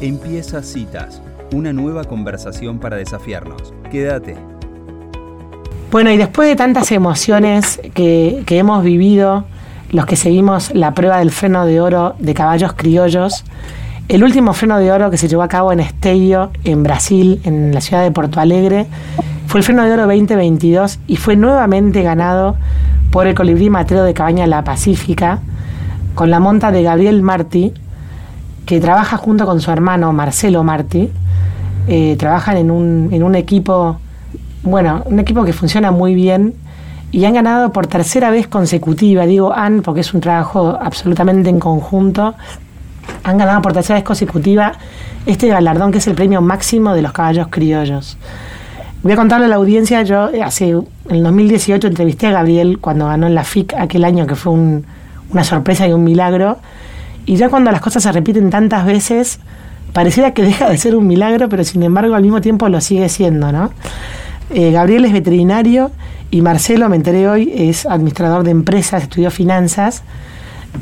Empieza Citas, una nueva conversación para desafiarnos. Quédate. Bueno, y después de tantas emociones que, que hemos vivido, los que seguimos la prueba del freno de oro de caballos criollos, el último freno de oro que se llevó a cabo en Esteio, en Brasil, en la ciudad de Porto Alegre, fue el freno de oro 2022 y fue nuevamente ganado por el colibrí matrero de Cabaña La Pacífica, con la monta de Gabriel Martí, que trabaja junto con su hermano Marcelo Martí. Eh, trabajan en un, en un equipo, bueno, un equipo que funciona muy bien y han ganado por tercera vez consecutiva, digo han porque es un trabajo absolutamente en conjunto, han ganado por tercera vez consecutiva este galardón que es el premio máximo de los caballos criollos. Voy a contarle a la audiencia, yo eh, hace en el 2018 entrevisté a Gabriel cuando ganó en la FIC aquel año que fue una sorpresa y un milagro. Y ya cuando las cosas se repiten tantas veces, pareciera que deja de ser un milagro, pero sin embargo al mismo tiempo lo sigue siendo, ¿no? Eh, Gabriel es veterinario y Marcelo, me enteré hoy, es administrador de empresas, estudió finanzas,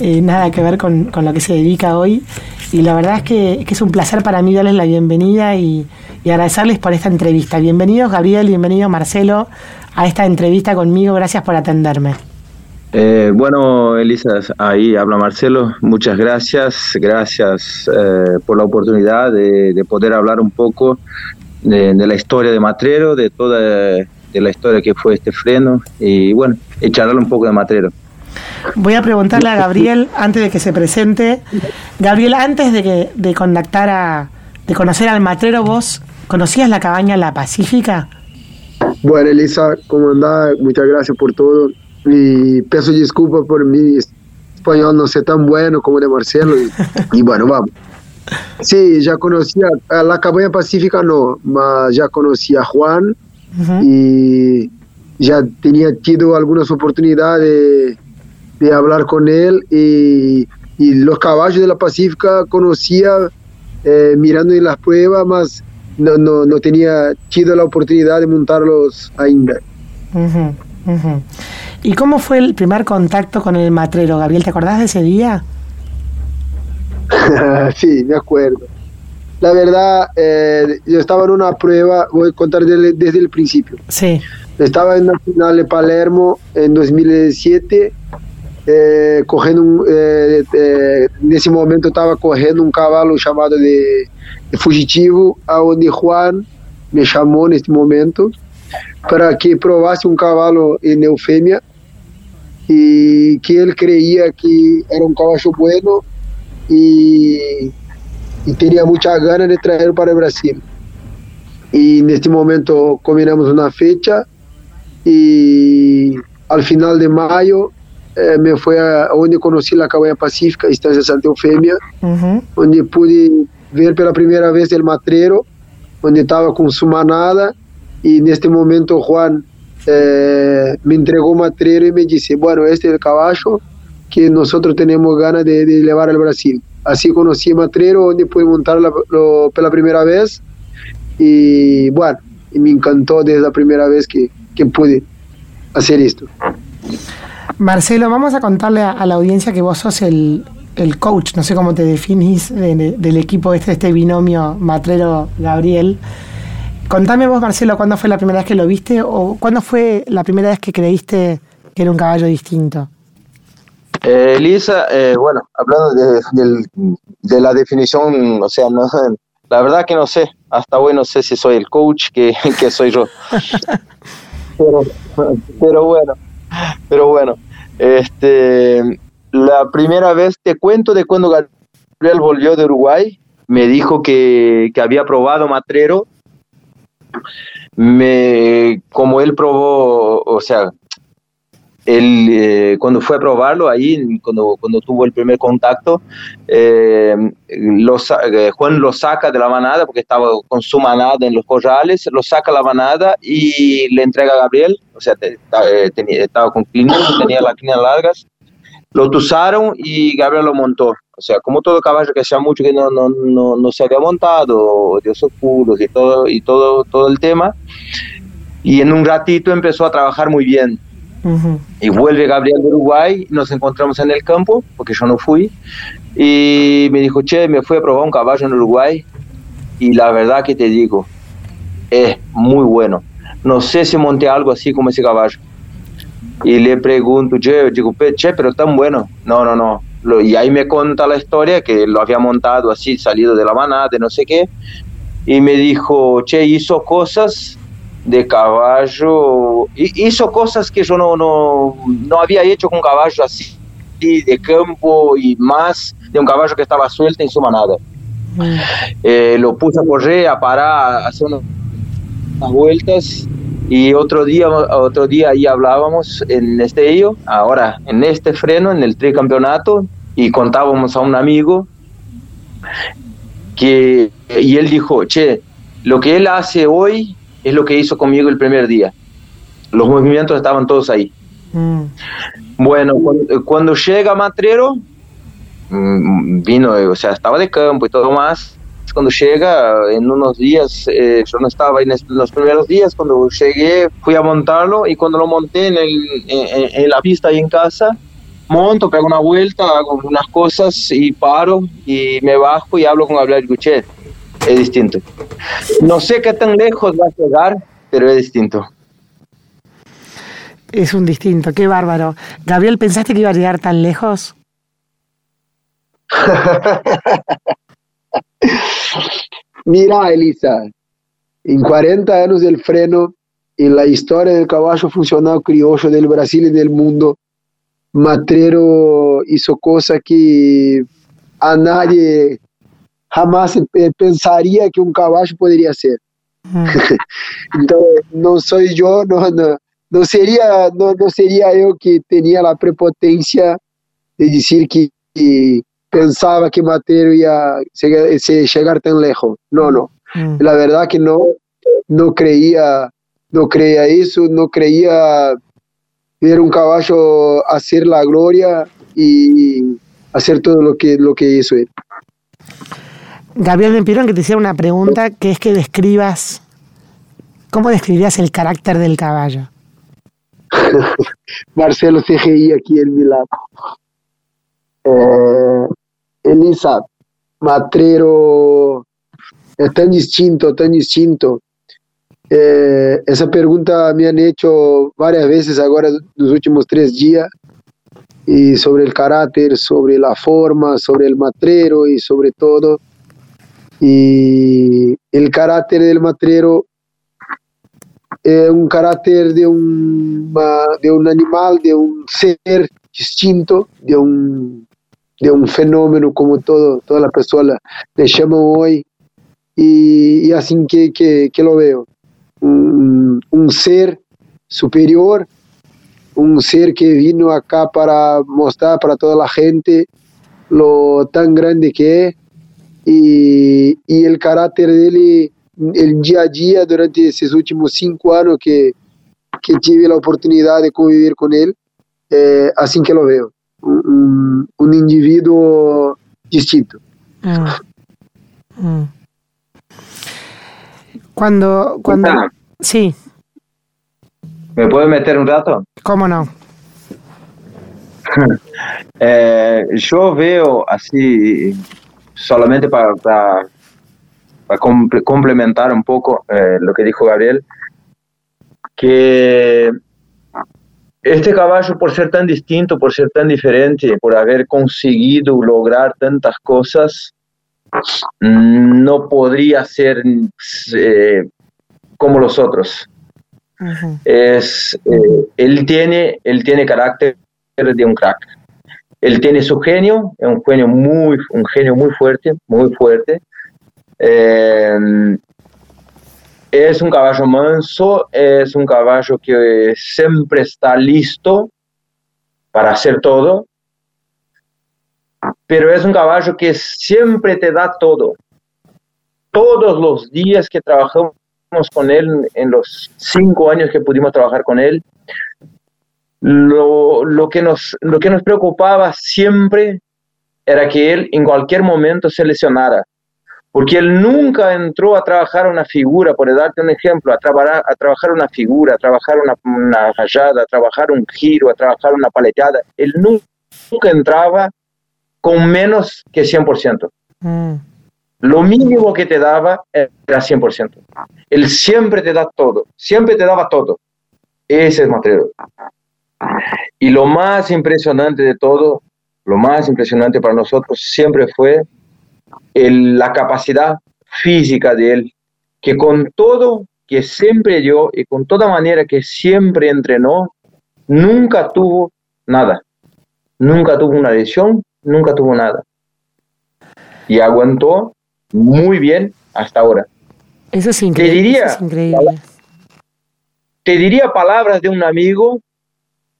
eh, nada que ver con, con, lo que se dedica hoy. Y la verdad es que, que, es un placer para mí darles la bienvenida y, y agradecerles por esta entrevista. Bienvenidos Gabriel, bienvenido Marcelo a esta entrevista conmigo, gracias por atenderme. Eh, bueno, Elisa, ahí habla Marcelo. Muchas gracias. Gracias eh, por la oportunidad de, de, poder hablar un poco de, de, la historia de Matrero, de toda de la historia que fue este freno y bueno, y charlar un poco de Matrero. Voy a preguntarle a Gabriel antes de que se presente. Gabriel, antes de que de contactar a de conocer al Matrero, vos conocías la cabaña La Pacífica? Bueno, Elisa, ¿cómo andás? Muchas gracias por todo. Y peço desculpas por mi español no ser tan bueno como de Marcelo. Y, y bueno, vamos. Sí, ya conocía a la cabaña Pacífica, no, mas ya conocía a Juan uh -huh. y ya tenía tido algunas oportunidades de, de hablar con él y, y, los caballos de la Pacífica conocía eh, mirando en las pruebas, mas no, no, no, tenía tido la oportunidad de montarlos ainda. Uh -huh, uh -huh. ¿Y cómo fue el primer contacto con el matrero, Gabriel? ¿Te acordás de ese día? sí, me acuerdo. La verdad, eh, yo estaba en una prueba, voy a contar desde, desde el principio. Sí. Estaba en la final de Palermo en 2007, eh, correndo un, eh, eh, nesse momento estava correndo um cavalo chamado de, de Fugitivo, aonde Juan me chamou neste momento para que provasse um cavalo em Eufêmia e que ele creia que era um cavalo bueno e, e teria muita gana de trazer para o Brasil. E neste momento combinamos uma fecha e ao final de maio eh, me foi a, onde conheci a Cabanha Pacífica, Estância Santa Eufêmia, uhum. onde pude ver pela primeira vez o matreiro, onde estava com sua manada e neste momento Juan eh, me entregou o matreiro e me disse, bueno, este é o cavalo que nós temos ganas de, de levar ao Brasil. Assim conheci o matreiro, onde pude montar pela primeira vez e, bueno, e me encantou desde a primeira vez que, que pude hacer esto. Marcelo, vamos a contarle a, la audiencia que vos sos el, el, coach, no sé cómo te definís, de, de, del equipo este, este binomio Matrero-Gabriel. Contame vos, Marcelo, ¿cuándo fue la primera vez que lo viste o cuándo fue la primera vez que creíste que era un caballo distinto? Eh, Elisa, eh, bueno, hablando de, de, de, la definición, o sea, no, la verdad que no sé, hasta hoy no sé si soy el coach que, que soy yo. pero, pero bueno, pero bueno, este, la primera vez te cuento de cuando Gabriel volvió de Uruguay, me dijo que, que había probado Matrero, me, como él probó, o sea, él eh, cuando fue a probarlo ahí, cuando, cuando tuvo el primer contacto, eh, lo, eh, Juan lo saca de la manada porque estaba con su manada en los corrales, lo saca la manada y le entrega a Gabriel, o sea, te, tenía, estaba con clines, tenía las clines largas, lo tusaron y Gabriel lo montó. O sea, como todo caballo que hacía mucho que no, no, no, no se había montado, de esos puros y todo, y todo, todo el tema. Y en un ratito empezó a trabajar muy bien Y vuelve Gabriel de Uruguay, nos encontramos en el campo, porque yo no fui, y me dijo, che, me fui a probar un caballo en Uruguay, y la verdad que te digo, es muy bueno. No sé si monté algo así como ese caballo. Y le pregunto, che, digo, che, pero tan bueno. No, no, no. Y ahí me cuenta la historia que lo había montado así, salido de la manada, de no sé qué. Y me dijo, che, hizo cosas de caballo, hizo cosas que yo no, no, no había hecho con caballo así, de campo y más de un caballo que estaba suelto en su manada. Eh, lo puse a correr, a parar, a hacer unas, vueltas y otro día, otro día ahí hablábamos en este ello, ahora en este freno, en el tricampeonato, y contábamos a un amigo que, y él dijo, che, lo que él hace hoy es lo que hizo conmigo el primer día. Los movimientos estaban todos ahí. Mm. Bueno, cuando, llega Matrero, mm, vino, o sea, estaba de campo y todo más. Cuando llega, en unos días, eh, yo no estaba en los primeros días, cuando llegué fui a montarlo y cuando lo monté en, en, la pista y en casa, monto, pego una vuelta, hago unas cosas y paro y me bajo y hablo con Gabriel Guchet es distinto. No sé qué tan lejos va a llegar, pero es distinto. Es un distinto, qué bárbaro. Gabriel, ¿pensaste que iba a llegar tan lejos? Mira, Elisa, en 40 años del freno, en la historia del caballo funcional criollo del Brasil y del mundo, Matrero hizo cosas que a nadie jamás pensaría que un caballo podría ser. Mm. Entonces, no soy yo, no, no, sería, no, no, sería yo que tenía la prepotencia de decir que, pensaba que Mateo iba a llegar tan lejos. No, no. Mm. La verdad que no, no creía, no creía eso, no creía ver un caballo hacer la gloria y hacer todo lo que, lo que hizo él. Gabriel me pidieron que te hiciera una pregunta que es que describas, ¿cómo describirías el carácter del caballo? Marcelo CGI aquí en Milán. Eh, Elisa, Matrero, es tan distinto, tan distinto. Eh, esa pregunta me han hecho varias veces ahora los últimos tres días y sobre el carácter, sobre la forma, sobre el matrero y sobre todo y el carácter del matrero es un carácter de un, de un animal, de un ser distinto, de un, de un fenómeno como todo, toda la persona le llaman hoy, y, así que, que, lo veo. Un, un, ser superior, un ser que vino acá para mostrar para toda la gente lo tan grande que es y, el carácter de él, el día a día durante esos últimos cinco años que, que tuve la oportunidad de convivir con él, eh, así que lo veo, un, individuo distinto. Mm. Mm. Cuando, cuando, sí. ¿Me puedo meter un rato? ¿Cómo no? Eh, yo veo así solamente para, complementar un poco eh, lo que dijo Gabriel, que este caballo, por ser tan distinto, por ser tan diferente, por haber conseguido lograr tantas cosas, no podría ser eh, como los otros. es, eh, él, tiene, él tiene carácter de un crack él tiene su genio, es un genio muy, un genio muy fuerte, muy fuerte. Eh, es un caballo manso, es un caballo que siempre está listo para hacer todo, pero es un caballo que siempre te da todo. Todos los días que trabajamos con él, en los cinco años que pudimos trabajar con él, lo, lo, que nos, lo que nos preocupaba siempre era que él en cualquier momento se lesionara, porque él nunca entró a trabajar una figura, por darte un ejemplo, a, trabajar, a trabajar una figura, a trabajar una, una rayada, a trabajar un giro, a trabajar una paleteada. Él nunca entraba con menos que 100%. Mm. Lo mínimo que te daba era 100%. Él siempre te da todo, siempre te daba todo. Ese es Matrero. Y lo más impresionante de todo, lo más impresionante para nosotros siempre fue la capacidad física de él, que con todo que siempre dio y con toda manera que siempre entrenó, nunca tuvo nada. Nunca tuvo una lesión, nunca tuvo nada. Y aguantó muy bien hasta ahora. Eso es increíble. Te diría, es increíble. te diría palabras de un amigo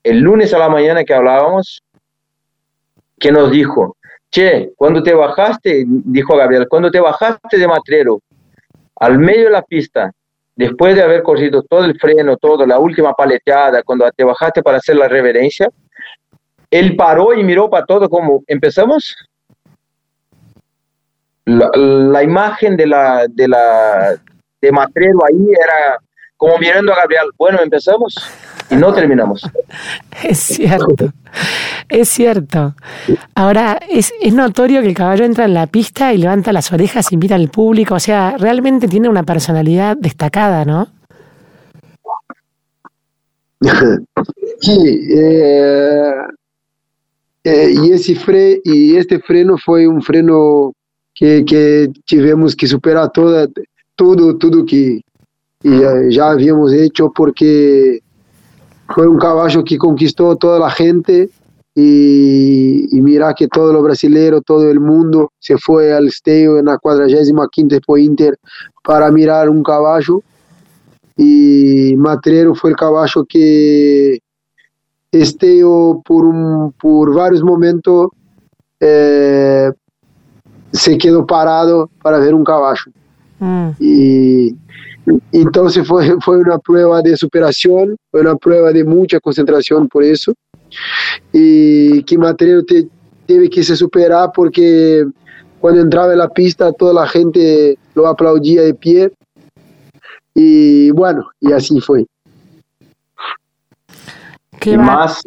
el lunes a la mañana que hablábamos, que nos dijo, che, cuando te bajaste, dijo Gabriel, cuando te bajaste de Matrero al medio de la pista, después de haber corrido todo el freno, todo, la última paleteada, cuando te bajaste para hacer la reverencia, él paró y miró para todo como, ¿empezamos? La, imagen de la, de la de Matrero ahí era como mirando a Gabriel, bueno, empezamos y no terminamos. Es cierto, es cierto. Ahora, es, es notorio que el caballo entra en la pista y levanta las orejas y mira al público, o sea, realmente tiene una personalidad destacada, ¿no? Sí, eh, eh, y, ese fre y este freno fue un freno que, que tivemos que superar toda, todo, todo que ya habíamos hecho porque fue un caballo que conquistó toda la gente y, mira que todo lo brasilero, todo el mundo se fue al estadio en la 45 Expo Inter para mirar un caballo y Matrero fue el caballo que Esteo por, un, por varios momentos eh, se quedó parado para ver un caballo. Mm. Y entonces fue, fue una prueba de superación, fue una prueba de mucha concentración por eso. Y que Matrero te, debe que se superar porque cuando entraba en la pista toda la gente lo aplaudía de pie. Y bueno, y así fue. Y más,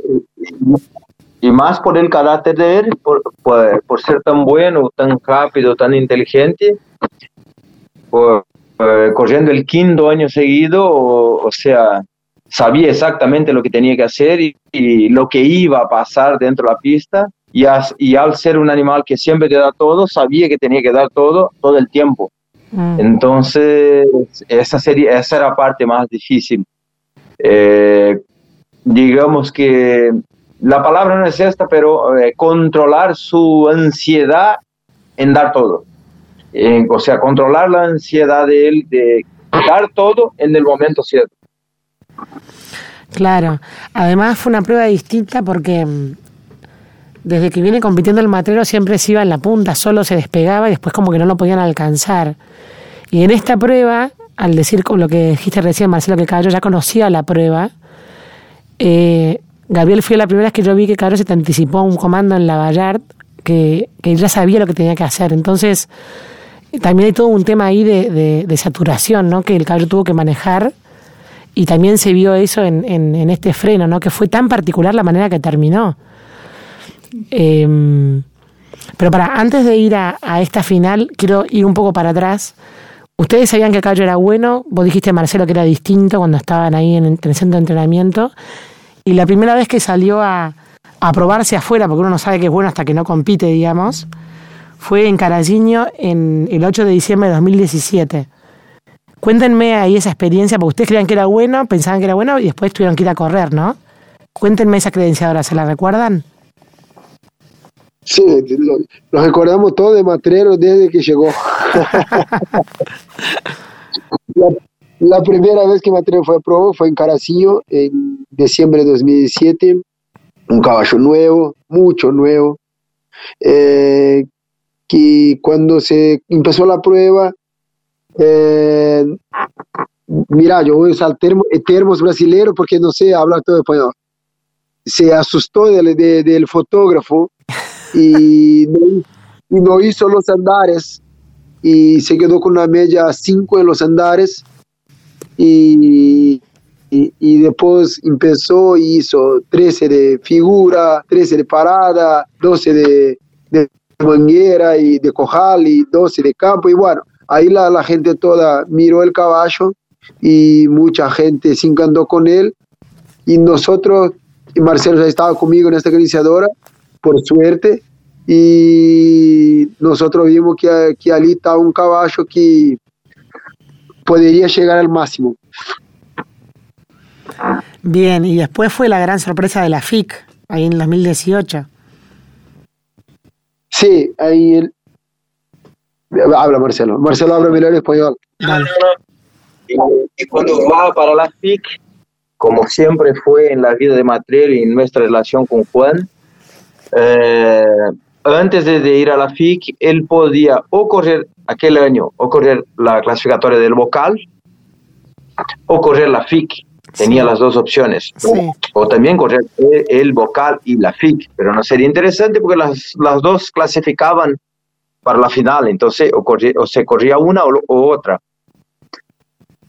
y más por el carácter de él, por, por, ser tan bueno, tan rápido, tan inteligente, por, eh, corriendo el quinto año seguido, o, sea, sabía exactamente lo que tenía que hacer y, lo que iba a pasar dentro de la pista. Y, y, al ser un animal que siempre te da todo, sabía que tenía que dar todo todo el tiempo. Mm. Entonces, esa, sería, esa era la parte más difícil. Eh, digamos que la palabra no es esta, pero eh, controlar su ansiedad en dar todo o sea, controlar la ansiedad de él de dar todo en el momento cierto. Claro, además fue una prueba distinta porque mm, desde que viene compitiendo el matrero siempre se iba en la punta, solo se despegaba y después como que no lo podían alcanzar. Y en esta prueba, al decir lo que dijiste recién, Marcelo, que Caballo ya conocía la prueba, eh, Gabriel fue la primera vez que yo vi que Caballo se te anticipó un comando en la Ballard, que, que ya sabía lo que tenía que hacer. Entonces, también hay todo un tema ahí de, saturación, ¿no? Que el caballo tuvo que manejar y también se vio eso en, en, este freno, ¿no? Que fue tan particular la manera que terminó. Em, pero para, antes de ir a, esta final, quiero ir un poco para atrás. Ustedes sabían que el caballo era bueno, vos dijiste, Marcelo, que era distinto cuando estaban ahí en, el centro de entrenamiento. Y la primera vez que salió a, a probarse afuera, porque uno no sabe que es bueno hasta que no compite, digamos, fue en Carajiño en el 8 de diciembre de 2017. Cuéntenme ahí esa experiencia, porque ustedes creían que era bueno, pensaban que era bueno y después tuvieron que ir a correr, ¿no? Cuéntenme esa credenciadora, ¿se la recuerdan? Sí, lo, recordamos todo de Matrero desde que llegó. la, primera vez que Matrero fue a fue en Caracinho, en diciembre de 2017. Un caballo nuevo, mucho nuevo. Eh, que cuando se empezó la prueba, eh, mira, yo voy a usar termo, termos brasileños porque no sé hablar todo español. Se asustó del, del fotógrafo y no, hizo los andares y se quedó con una media 5 en los andares y, y, y, después empezó y hizo 13 de figura, 13 de parada, 12 de, de manguera y de cojal y 12 de campo y bueno, ahí la, la gente toda miró el caballo y mucha gente se encantó con él y nosotros, y Marcelo ya estaba conmigo en esta iniciadora, por suerte, y nosotros vimos que, que ali está un caballo que podría llegar al máximo. Bien, y después fue la gran sorpresa de la FIC, ahí en 2018. Sí, ahí él... Habla Marcelo. Marcelo habla mejor español. Y, y, cuando va para la FIC, como siempre fue en la vida de Matriel y en nuestra relación con Juan, eh, antes de, de, ir a la FIC, él podía o correr aquel año, o correr la clasificatoria del vocal, o correr la FIC. Tenía sí. las dos opciones. Sí. O, o, también correr el vocal y la FIC, pero no sería interesante porque las, las dos clasificaban para la final, entonces o, corría, o se corría una o, o, otra.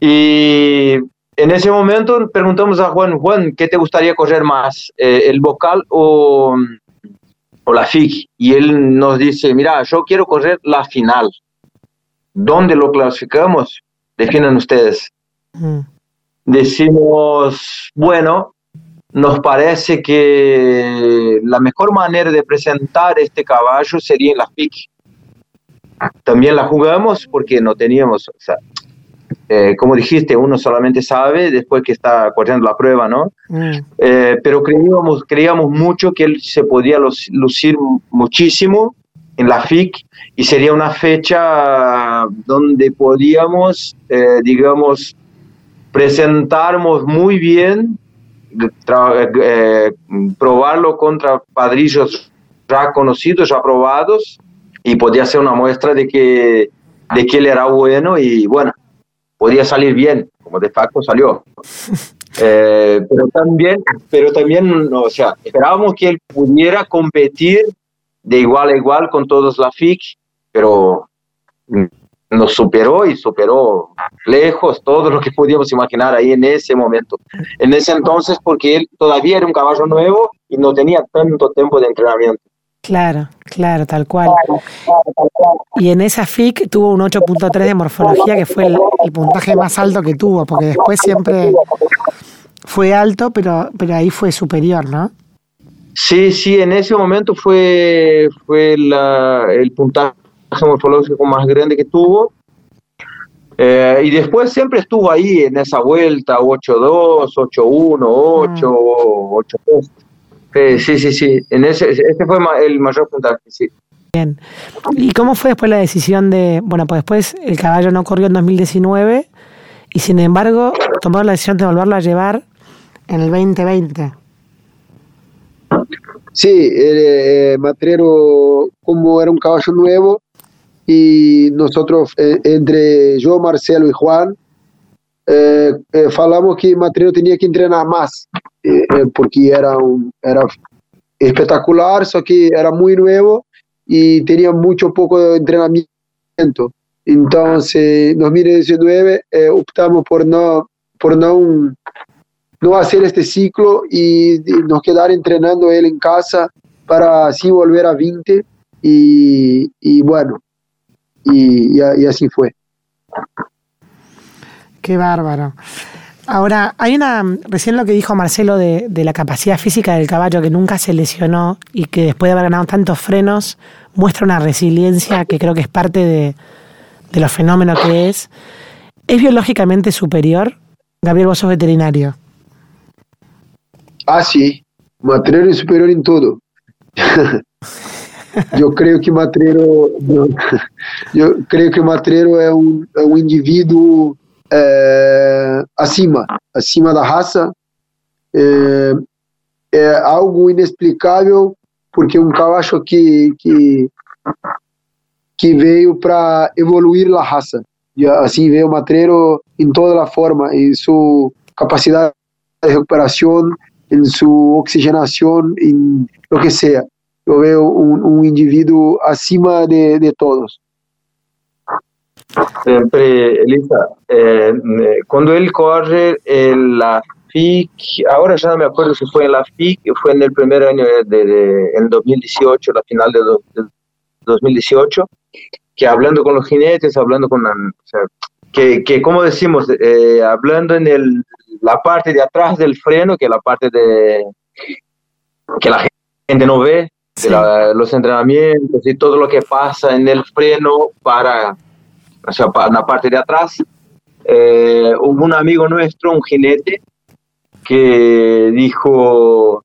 Y en ese momento preguntamos a Juan, Juan, ¿qué te gustaría correr más, eh, el vocal o, o la FIC? Y él nos dice, mira, yo quiero correr la final. ¿Dónde lo clasificamos? Definan ustedes. Mm decimos, bueno, nos parece que la mejor manera de presentar este caballo sería en la FIC. También la jugamos porque no teníamos, o sea, eh, como dijiste, uno solamente sabe después que está corriendo la prueba, ¿no? Mm. Eh, pero creíamos, creíamos mucho que él se podía lucir muchísimo en la FIC y sería una fecha donde podíamos, eh, digamos, presentarnos muy bien, eh, probarlo contra padrillos ya conocidos, ya probados, y podía ser una muestra de que, de que él era bueno y bueno, podía salir bien, como de facto salió. Eh, pero también, pero también, o sea, esperábamos que él pudiera competir de igual a igual con todos la FIC, pero nos superó y superó lejos todo lo que podíamos imaginar ahí en ese momento. En ese entonces, porque él todavía era un caballo nuevo y no tenía tanto tiempo de entrenamiento. Claro, claro, tal cual. Y en esa FIC tuvo un 8.3 de morfología, que fue el, el, puntaje más alto que tuvo, porque después siempre fue alto, pero, pero ahí fue superior, ¿no? Sí, sí, en ese momento fue, fue la, el puntaje morfológico más grande que tuvo. Eh, y después siempre estuvo ahí en esa vuelta, 8-2, 8-1, 8, 8-2. Eh, sí, sí, sí. En ese, ese fue el mayor puntaje, sí. Bien. ¿Y cómo fue después la decisión de, bueno, pues después el caballo no corrió en 2019 y sin embargo tomó la decisión de volverlo a llevar en el 2020? Sí, eh, Matrero, como era un caballo nuevo, y nosotros, eh, entre yo, Marcelo y Juan, eh, eh, falamos que Matrino tenía que entrenar más, eh, eh, porque era, un, era espectacular, só que era muy nuevo y tenía mucho poco de entrenamiento. Entonces, en 2019 optamos por no, por no, no hacer este ciclo y nos quedar entrenando él en casa para así volver a 20 y, y bueno, y, y, y así fue. Qué bárbaro. Ahora, hay una, recién lo que dijo Marcelo de, de, la capacidad física del caballo que nunca se lesionó y que después de haber ganado tantos frenos muestra una resiliencia que creo que es parte de, de los fenómenos que es. ¿Es biológicamente superior? Gabriel, vos sos veterinario. Ah, sí. Matrero es superior en todo. eu creio que Matreiro eu creio que Matreiro é um, é um indivíduo é, acima acima da raça. É, é, algo inexplicável porque um cacho que que que veio para evoluir a raça. E assim veio o Matreiro em toda a forma em sua capacidade de recuperação em sua oxigenação em lo que seja eu vejo um, um indivíduo acima de, todos. Siempre, Elisa, eh, cuando él corre en la FIC, ahora ya me acuerdo si fue en la FIC, fue en el primer año de, de, en 2018, la final de, 2018, que hablando con los jinetes, hablando con, que, que como decimos, eh, hablando en el, la parte de atrás del freno, que la parte de que la gente no ve, de los entrenamientos y todo lo que pasa en el freno para, o sea, para la parte de atrás. Eh, hubo un amigo nuestro, un jinete, que dijo,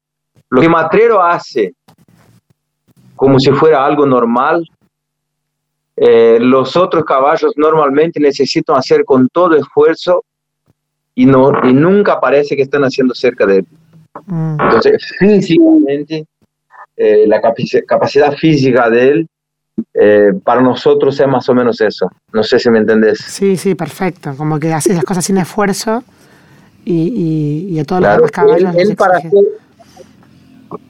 lo que Matrero hace como si fuera algo normal, eh, los otros caballos normalmente necesitan hacer con todo esfuerzo y, no, y nunca parece que están haciendo cerca de él. Mm. Entonces, físicamente, eh, la capacidad física de él, eh, para nosotros es más o menos eso. No sé si me entendés. Sí, sí, perfecto. Como que haces las cosas sin esfuerzo y, y, a todos los demás caballos. Él, para hacer,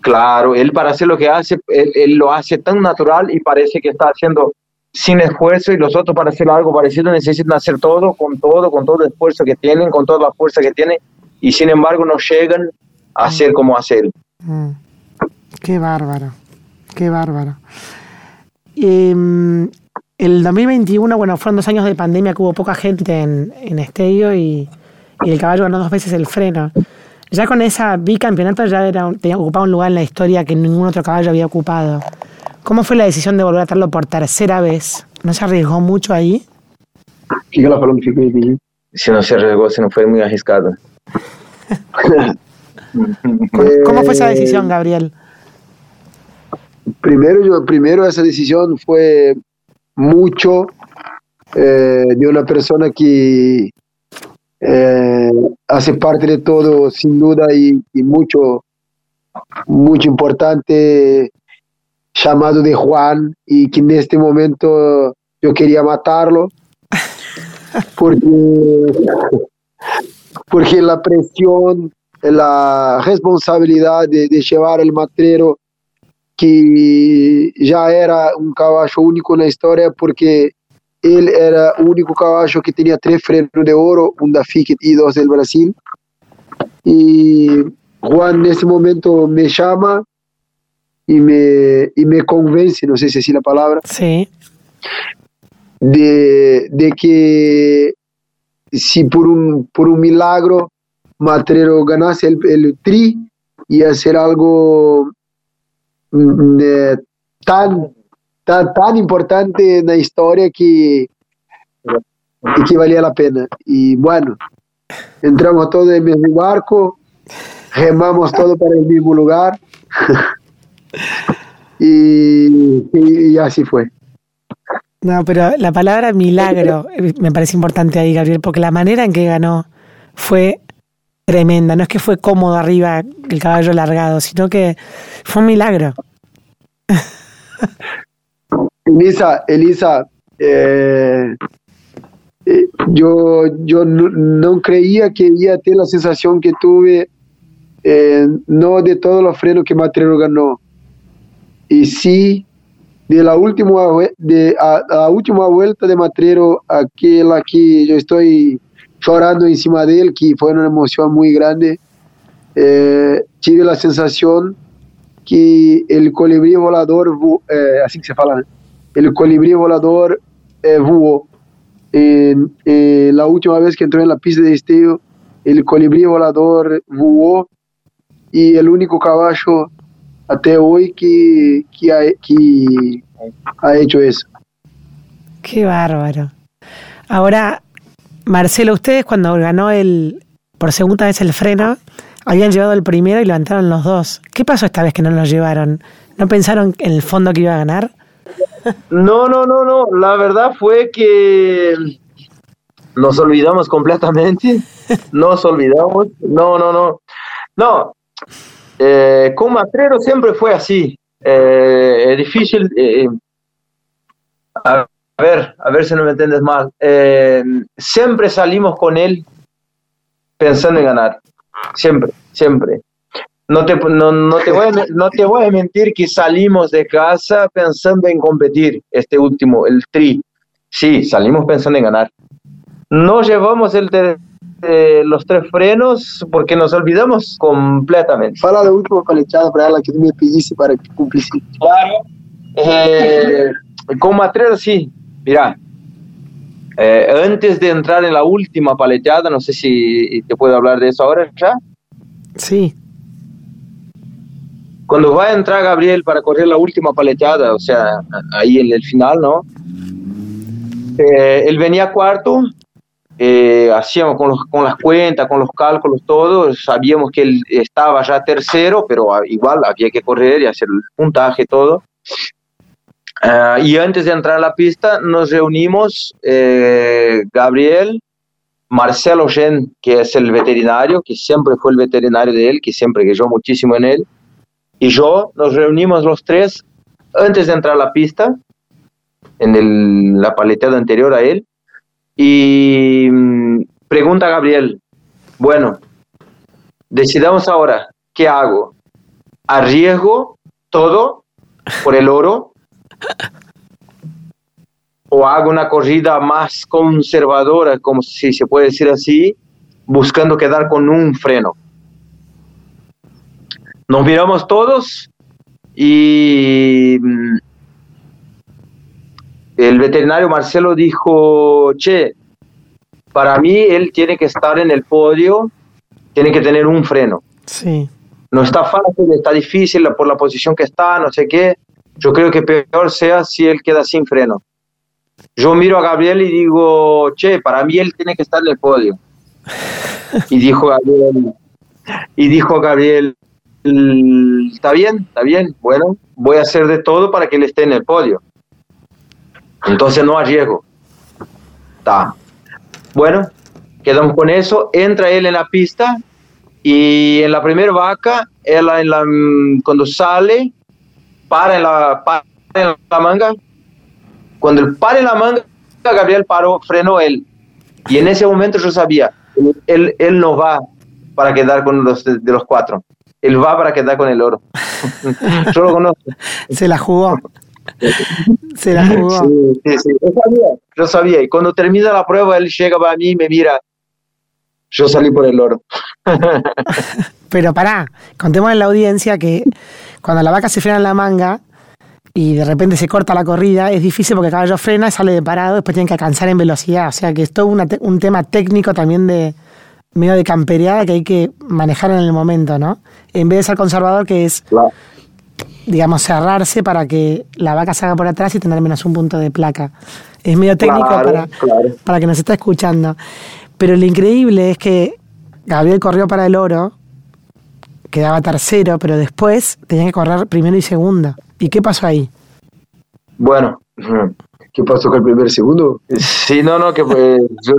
claro, él para hacer lo que hace, él, lo hace tan natural y parece que está haciendo sin esfuerzo y los otros para hacer algo parecido necesitan hacer todo con todo, con todo el esfuerzo que tienen, con toda la fuerza que tienen y sin embargo no llegan a hacer como hacer. Mm. Qué bárbaro, qué bárbaro. Em, el 2021, bueno, fueron dos años de pandemia que hubo poca gente en, en y, y, el caballo ganó dos veces el freno. Ya con esa bicampeonato ya era, tenía ocupado un lugar en la historia que ningún otro caballo había ocupado. ¿Cómo fue la decisión de volver a traerlo por tercera vez? ¿No se arriesgó mucho ahí? Si no se arriesgó, se no fue muy arriesgado. ¿Cómo, fue esa decisión, Gabriel? Primero, yo, primero esa decisión fue mucho eh, de una persona que eh, hace parte de todo, sin duda, y, y mucho, mucho importante llamado de Juan y que en este momento yo quería matarlo porque, porque la presión, la responsabilidad de, llevar el matrero que ya era un caballo único en la historia porque él era el único caballo que tenía tres frenos de oro, un da FIC y dos del Brasil. Y Juan en ese momento me llama y me, y me convence, no sé si es la palabra, sí. de, de que si por un, por un milagro Matrero ganase el, el tri y hacer algo tan, tan, tan importante en la historia que, que valía la pena. Y bueno, entramos todos en el mismo barco, remamos todo para el mismo lugar. y, así fue. No, pero la palabra milagro eh, me parece importante ahí, Gabriel, porque la manera en que ganó fue tremenda. No es que fue cómodo arriba el caballo largado, sino que fue un milagro. Elisa, Elisa, eh, eh, yo, yo no, creía que iba a tener la sensación que tuve, no de todos los frenos que Matrero ganó y sí de la última de a, última vuelta de Matrero aquella que yo estoy llorando encima de él que fue una emoción muy grande eh, tuve la sensación que el colibrí volador eh, así que se fala el colibrí volador eh, en, la última vez que entró en la pista de esteo el colibrí volador voló y el único caballo hasta hoy que, que, ha, que ha hecho eso. Qué bárbaro. Ahora, Marcelo, ustedes cuando ganó el por segunda vez el freno, habían llevado el primero y levantaron los dos. ¿Qué pasó esta vez que no lo llevaron? ¿No pensaron en el fondo que iba a ganar? No, no, no, no. La verdad fue que nos olvidamos completamente. Nos olvidamos. No, no, no. No, eh, con Matrero siempre fue así. Eh, es difícil. Eh, a ver, a ver si no me entiendes mal. siempre salimos con él pensando en ganar. Siempre, siempre. No te, no, te voy a, no te voy a mentir que salimos de casa pensando en competir este último, el tri. Sí, salimos pensando en ganar. No llevamos el eh, los tres frenos porque nos olvidamos completamente. Fala da última paleteada para ela que tú me pediste para que cumplisse. Claro. Eh, con Matrero sí, mira. Eh, antes de entrar en la última paleteada, no sé si te puedo hablar de eso ahora ya. Sí. Cuando va a entrar Gabriel para correr la última paleteada, o sea, ahí en el final, ¿no? Eh, él venía cuarto, eh, hacíamos con, los, con, las cuentas, con los cálculos, todo, sabíamos que él estaba ya tercero, pero igual había que correr y hacer el puntaje, todo. Uh, y antes de entrar a la pista nos reunimos eh, Gabriel, Marcelo Gen, que es el veterinario, que siempre fue el veterinario de él, que siempre creyó muchísimo en él, y yo, nos reunimos los tres antes de entrar a la pista, en el, la paleteada anterior a él, y mm, pregunta a Gabriel, bueno, decidamos ahora, ¿qué hago? ¿Arriesgo todo por el oro? ¿O hago una corrida más conservadora, como si se puede decir así, buscando quedar con un freno? Nos miramos todos y mm, el veterinario Marcelo dijo, che, para mí él tiene que estar en el podio, tiene que tener un freno. Sí. No está fácil, está difícil por la posición que está, no sé qué. Yo creo que peor sea si él queda sin freno. Yo miro a Gabriel y digo, che, para mí él tiene que estar en el podio. Y dijo Gabriel, y dijo Gabriel, está bien, está bien, bueno, voy a hacer de todo para que él esté en el podio. Entonces no arriesgo. Está. Bueno, quedamos con eso, entra él en la pista y en la primera vaca, él en la, cuando sale, para en la, para en la manga. Cuando él para en la manga, Gabriel paró, frenó él. Y en ese momento yo sabía, él, él no va para quedar con los de, los cuatro. Él va para quedar con el oro. yo lo conozco. Se la jugó. Se la jugó. Sí, sí, sí. Yo sabía, yo sabía. Y cuando termina la prueba, él llega para mí y me mira. Yo salí por el oro. Pero pará, contemos a la audiencia que cuando la vaca se frena en la manga y de repente se corta la corrida, es difícil porque el caballo frena, sale de parado, después tiene que alcanzar en velocidad. O sea que es todo un tema técnico también de medio de campereada que hay que manejar en el momento, ¿no? En vez de ser conservador, que es, digamos, cerrarse para que la vaca salga por atrás y tener menos un punto de placa. Es medio técnico para, para que nos esté escuchando. Pero lo increíble es que Gabriel corrió para el oro, quedaba tercero, pero después tenía que correr primero y segundo. ¿Y qué pasó ahí? Bueno, ¿qué pasó con el primer y segundo? Sí, no, no, que pues, yo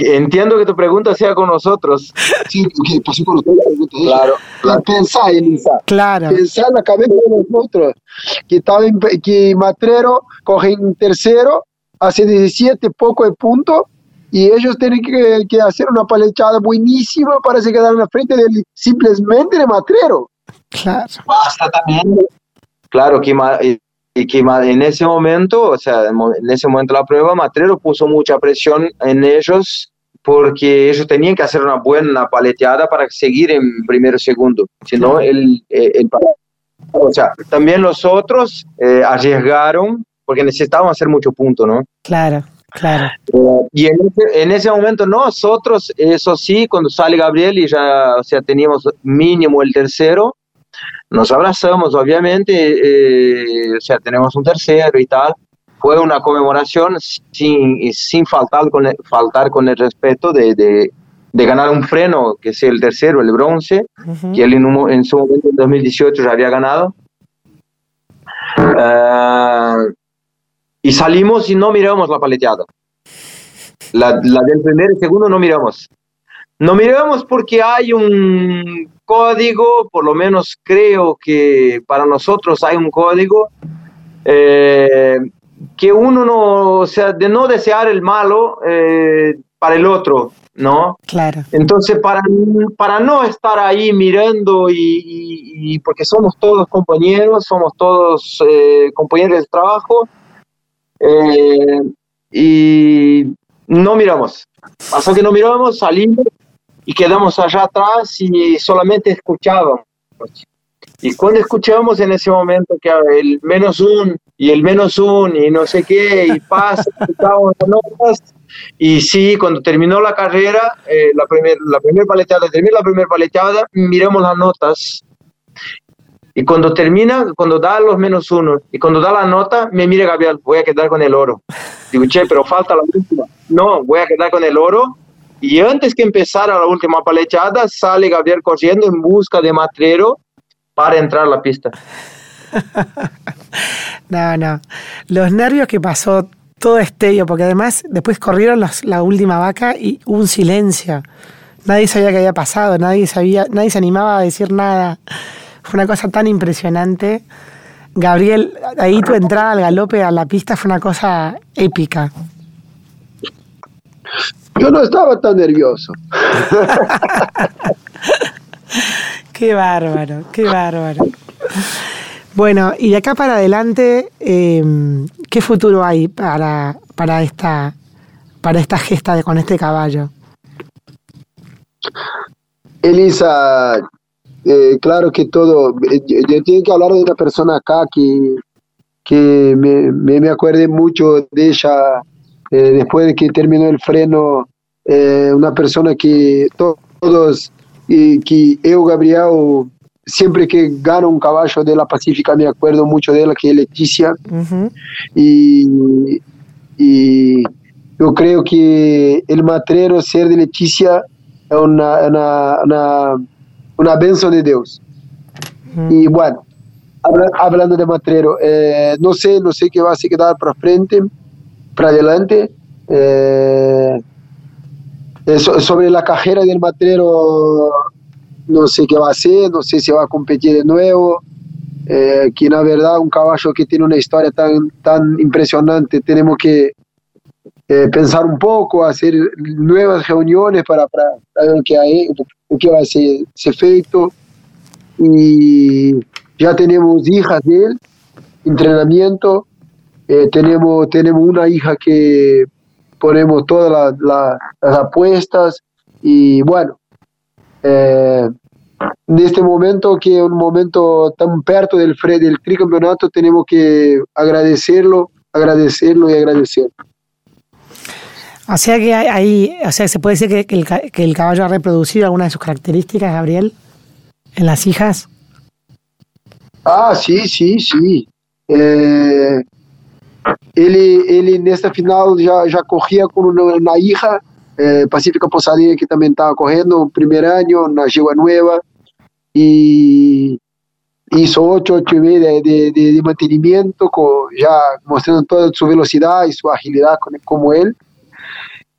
entiendo que tu pregunta sea con nosotros. Sí, porque pasó con nosotros. Claro. claro. Pensar, Elisa. Claro. Pensar en la cabeza de nosotros. Que, estaba en, que Matrero coge en tercero, hace 17 poco de puntos y ellos tienen que, que, hacer una palechada buenísima para se quedar en la frente del simplemente de Matrero. Claro. Basta también. Claro que, y que en ese momento, o sea, en ese momento de la prueba, Matrero puso mucha presión en ellos porque ellos tenían que hacer una buena paleteada para seguir en primero segundo. Si no, el, el, o sea, también los otros eh, arriesgaron porque necesitaban hacer mucho punto, ¿no? Claro. Claro. y en ese, en ese, momento nosotros, eso sí, cuando sale Gabriel y ya, o sea, teníamos mínimo el tercero, nos abrazamos, obviamente, eh, o sea, tenemos un tercero y tal. Fue una conmemoración sin, sin faltar, con el, faltar con el respeto de, de, de ganar un freno, que es el tercero, el bronce, uh -huh. que él en, un, en, su momento, en 2018, ya había ganado. Uh, y salimos y no miramos la paleteada. La, la, del primer y segundo no miramos. No miramos porque hay un código, por lo menos creo que para nosotros hay un código eh, que uno no, o sea, de no desear el malo eh, para el otro, ¿no? Claro. Entonces, para, para no estar ahí mirando y, y, y porque somos todos compañeros, somos todos eh, compañeros de trabajo, eh, y no miramos. Pasó que no miramos, salimos y quedamos allá atrás y solamente escuchábamos. Y cuando escuchamos en ese momento que el menos un y el menos un y no sé qué, y pasa, y sí, cuando terminó la carrera, eh, la primera la primer paleteada, terminó la primera paleteada, miramos las notas. Y cuando termina, cuando da los menos uno, y cuando da la nota, me mira Gabriel, voy a quedar con el oro. Digo, che, pero falta la última. No, voy a quedar con el oro. Y antes que empezara la última paleteada, sale Gabriel corriendo en busca de Matrero para entrar a la pista. no, no. Los nervios que pasó todo estello, porque además después corrieron la última vaca y hubo un silencio. Nadie sabía qué había pasado, nadie sabía, nadie se animaba a decir nada. Fue una cosa tan impresionante. Gabriel, ahí tu entrada al galope a la pista fue una cosa épica. Yo no estaba tan nervioso. qué bárbaro, qué bárbaro. Bueno, y de acá para adelante, em, ¿qué futuro hay para, para, esta, para esta gesta de, con este caballo? Elisa, eh, claro que todo, eh, yo, tengo que hablar de una persona acá que, que me, me, acuerde mucho de ella eh, después de que terminó el freno, una persona que todos, y que yo, Gabriel, siempre que gano un caballo de la Pacífica me acuerdo mucho de ella, que es Leticia. y, y, yo creo que el matrero ser de Leticia es una, una, una, una benção de Dios. Y bueno, hablando de matrero, eh, no sé, no sé qué va a quedar para frente, para adelante. Eh, sobre la cajera del matrero no sé qué va a hacer, no sé si va a competir de nuevo. Eh, que na verdad un caballo que tiene una historia tan, tan impresionante, tenemos que eh, pensar un poco, hacer nuevas reuniones para, para, ver qué, hay, qué va a ser, ser feito. Y ya tenemos hijas de él, entrenamiento, eh, tenemos, tenemos una hija que ponemos todas las apuestas y bueno, eh, en este momento, que es un momento tan perto del, del tricampeonato, tenemos que agradecerlo, agradecerlo y agradecerlo. O sea que ahí, o sea, se puede decir que, el, que el caballo ha reproducido alguna de sus características, Gabriel, en las hijas. Ah, sí, sí, sí. Él, él en esta final ya, ya cogía con una hija eh, Pacífica Posadinha, que também estava correndo o primeiro ano na Gigua Nueva, e hizo 8, 8 y media de, de, de, mantenimiento, con, ya mostrando toda su velocidad y su agilidad con, como él.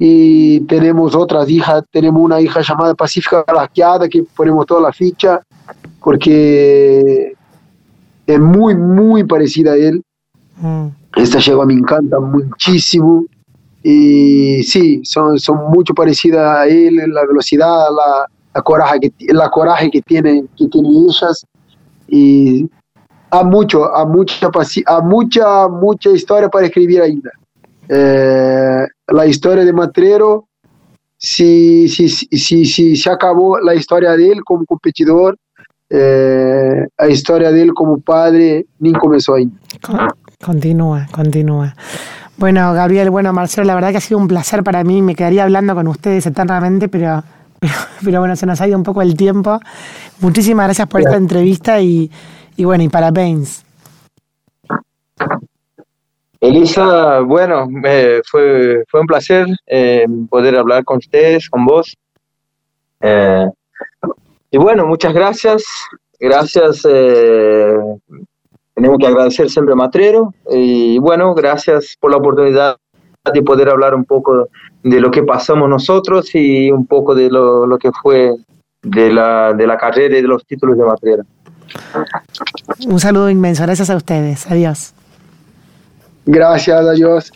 Y tenemos otras hijas, tenemos una hija llamada Pacífica Laqueada, que ponemos toda la ficha, porque es muy, muy parecida a él. Mm. Esta yegua me encanta muchísimo. Y sí, son, son mucho parecidas a él, la velocidad, la, la coraje que, la coraje que tienen, que tienen ellas. Y hay mucho, hay mucha, hay mucha, mucha historia para escribir ainda. Eh, la historia de Matrero, si, si, si, si, se acabó la historia de él como competidor, eh, la historia de él como padre ni comenzó ainda. Continúa, continúa. Bueno, Gabriel, bueno, Marcelo, la verdad que ha sido un placer para mí. Me quedaría hablando con ustedes eternamente, pero, pero, bueno, se nos ha ido un poco el tiempo. Muchísimas gracias por esta entrevista y, y bueno, y parabéns. Elisa, bueno, fue, fue un placer eh, poder hablar con ustedes, con vos. Eh, y bueno, muchas gracias. Gracias eh, tenemos que agradecer siempre a Matrero y bueno, gracias por la oportunidad de poder hablar un poco de lo que pasamos nosotros y un poco de lo, lo que fue de la, de la carrera y de los títulos de Matrero. Un saludo inmenso, gracias a ustedes, adiós. Gracias, adiós.